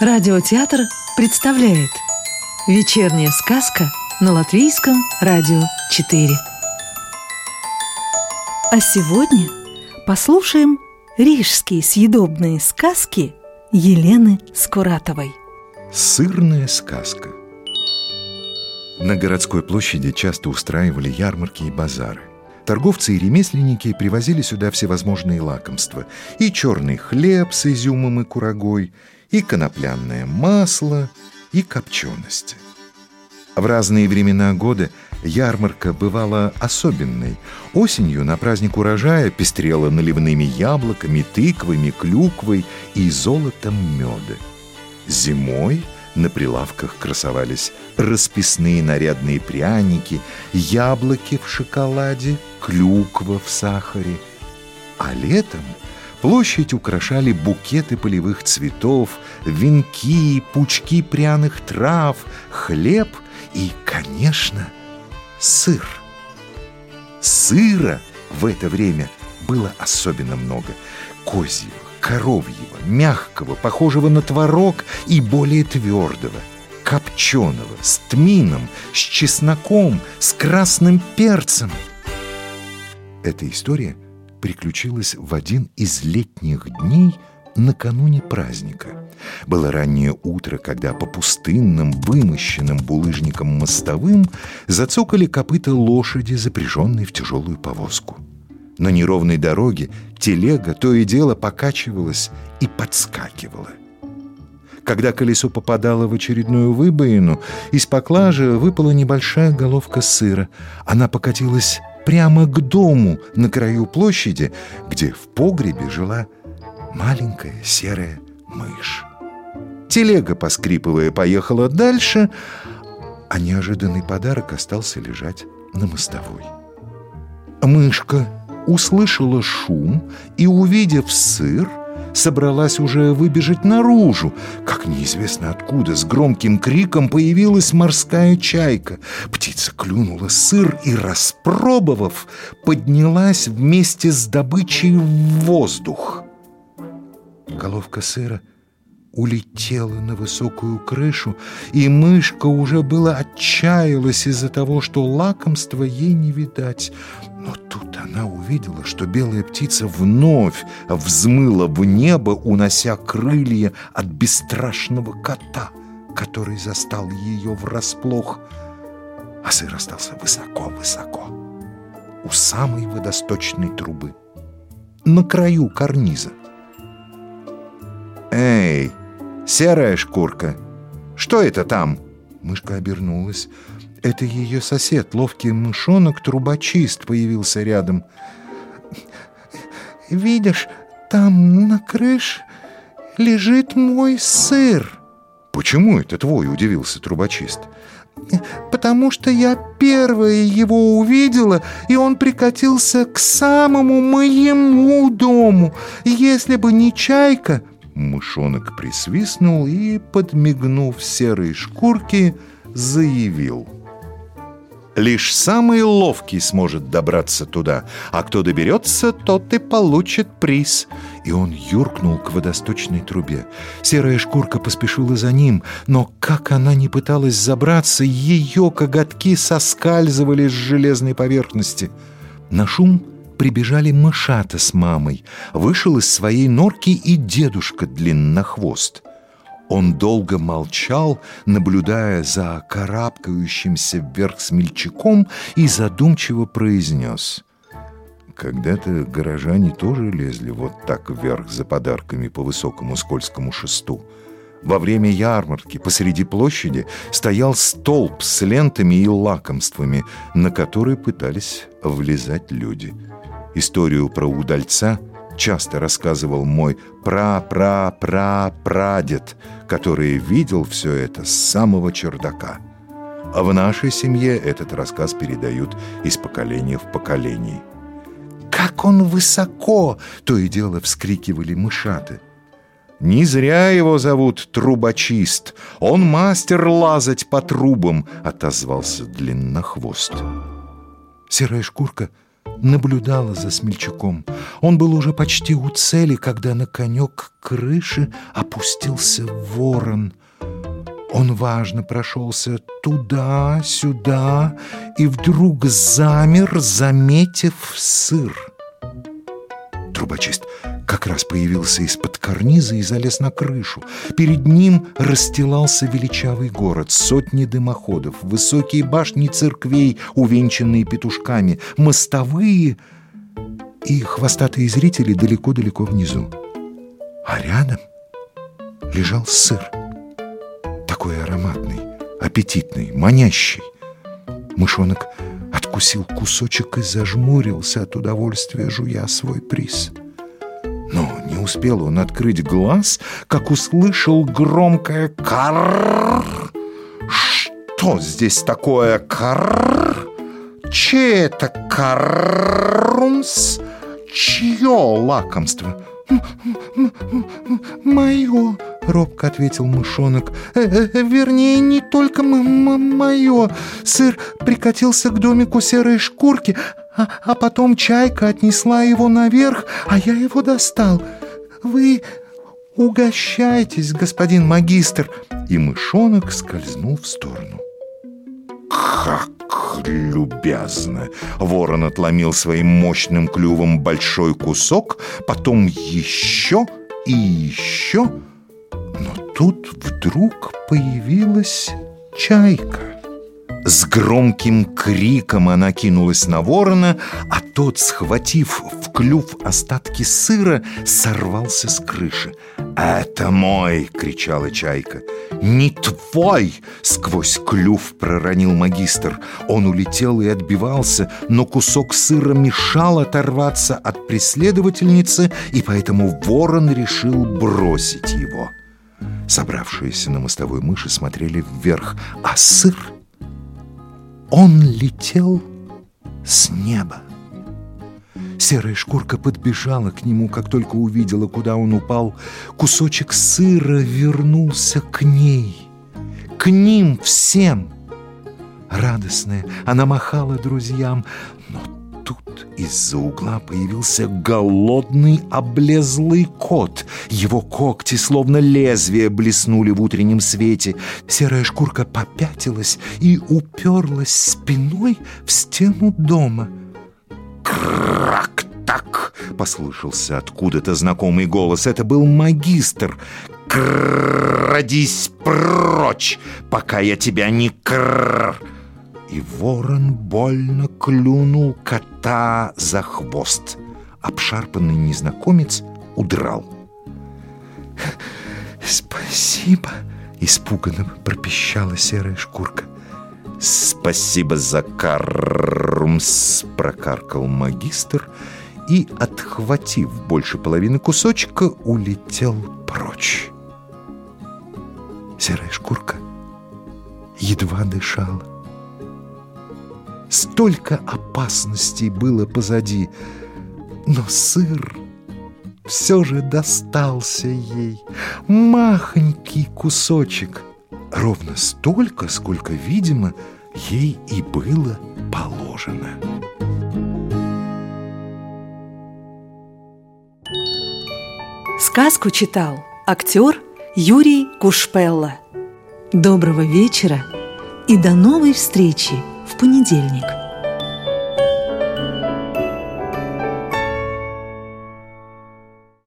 Радиотеатр представляет Вечерняя сказка на Латвийском радио 4 А сегодня послушаем рижские съедобные сказки Елены Скуратовой. Сырная сказка. На городской площади часто устраивали ярмарки и базары. Торговцы и ремесленники привозили сюда всевозможные лакомства. И черный хлеб с изюмом и курагой И конопляное масло, и копчености. В разные времена года ярмарка бывала особенной. Осенью на праздник урожая пестрела наливными яблоками, тыквами, клюквой и золотом меда. Зимой – на прилавках красовались расписные нарядные пряники, яблоки в шоколаде, клюква в сахаре. А летом площадь украшали букеты полевых цветов, венки, пучки пряных трав, хлеб и, конечно, сыр. Сыра в это время было особенно много. Козьего, коровьего, мягкого, похожего на творог и более твердого, копченого, с тмином, с чесноком, с красным перцем. Эта история приключилась в один из летних дней накануне праздника. Было раннее утро, когда по пустынным, вымощенным булыжником мостовым зацокали копыта лошади, запряженной в тяжелую повозку. На неровной дороге телега то и дело покачивалась и подскакивала. Когда колесо попадало в очередную выбоину, из поклажи выпала небольшая головка сыра. Она покатилась прямо к дому на краю площади, где в погребе жила маленькая серая мышь. Телега, поскрипывая, поехала дальше, а неожиданный подарок остался лежать на мостовой. Мышка услышала шум и, увидев сыр, собралась уже выбежать наружу, как неизвестно откуда с громким криком появилась морская чайка. Птица клюнула сыр и, распробовав, поднялась вместе с добычей в воздух. Головка сыра — улетела на высокую крышу, и мышка уже было отчаялась из-за того, что лакомства ей не видать. Но тут она увидела, что белая птица вновь взмыла в небо, унося крылья от бесстрашного кота, который застал ее врасплох. А сыр остался высоко-высоко, у самой водосточной трубы, на краю карниза. «Эй, серая шкурка, что это там?» Мышка обернулась. Это ее сосед, ловкий мышонок-трубочист, появился рядом. «Видишь, там на крыше лежит мой сыр». «Почему это твой?» — удивился трубочист. «Потому что я первая его увидела, и он прикатился к самому моему дому. Если бы не чайка, Мышонок присвистнул и, подмигнув серой шкурке, заявил. «Лишь самый ловкий сможет добраться туда, а кто доберется, тот и получит приз». И он юркнул к водосточной трубе. Серая шкурка поспешила за ним, но как она не пыталась забраться, ее коготки соскальзывали с железной поверхности. На шум прибежали мышата с мамой. Вышел из своей норки и дедушка длиннохвост. Он долго молчал, наблюдая за карабкающимся вверх смельчаком и задумчиво произнес. Когда-то горожане тоже лезли вот так вверх за подарками по высокому скользкому шесту. Во время ярмарки посреди площади стоял столб с лентами и лакомствами, на который пытались влезать люди – Историю про удальца часто рассказывал мой пра-пра-пра-прадед, который видел все это с самого чердака. А в нашей семье этот рассказ передают из поколения в поколение. «Как он высоко!» — то и дело вскрикивали мышаты. «Не зря его зовут трубочист. Он мастер лазать по трубам», — отозвался длиннохвост. Серая шкурка — наблюдала за смельчаком. Он был уже почти у цели, когда на конек крыши опустился ворон. Он важно прошелся туда-сюда и вдруг замер, заметив сыр. Трубочист как раз появился из-под карниза и залез на крышу. Перед ним расстилался величавый город, сотни дымоходов, высокие башни церквей, увенчанные петушками, мостовые и хвостатые зрители далеко-далеко внизу. А рядом лежал сыр, такой ароматный, аппетитный, манящий. Мышонок откусил кусочек и зажмурился от удовольствия, жуя свой приз. Успел он открыть глаз, как услышал громкое «карр». «Что здесь такое карр? Че это каррумс? Чье лакомство?» «Мое!» — робко ответил мышонок. «Э -э «Вернее, не только мое. Сыр прикатился к домику серой шкурки, а, а потом чайка отнесла его наверх, а я его достал. Вы угощайтесь, господин магистр!» И мышонок скользнул в сторону. «Как любязно!» Ворон отломил своим мощным клювом большой кусок, потом еще и еще. Но тут вдруг появилась чайка. С громким криком она кинулась на ворона, а тот, схватив в клюв остатки сыра, сорвался с крыши. «Это мой!» — кричала чайка. «Не твой!» — сквозь клюв проронил магистр. Он улетел и отбивался, но кусок сыра мешал оторваться от преследовательницы, и поэтому ворон решил бросить его. Собравшиеся на мостовой мыши смотрели вверх, а сыр — он летел с неба. Серая шкурка подбежала к нему, как только увидела, куда он упал. Кусочек сыра вернулся к ней, к ним всем. Радостная, она махала друзьям, но тут из-за угла появился голодный облезлый кот. Его когти, словно лезвия, блеснули в утреннем свете. Серая шкурка попятилась и уперлась спиной в стену дома. «Крак так!» — послышался откуда-то знакомый голос. Это был магистр. «Крадись прочь, пока я тебя не кр...» и ворон больно клюнул кота за хвост. Обшарпанный незнакомец удрал. «Спасибо!» — испуганно пропищала серая шкурка. «Спасибо за кармс!» — прокаркал магистр и, отхватив больше половины кусочка, улетел прочь. Серая шкурка едва дышала. Столько опасностей было позади, но сыр все же достался ей. Махонький кусочек, ровно столько, сколько, видимо, ей и было положено. Сказку читал актер Юрий Кушпелла. Доброго вечера и до новой встречи! Понедельник.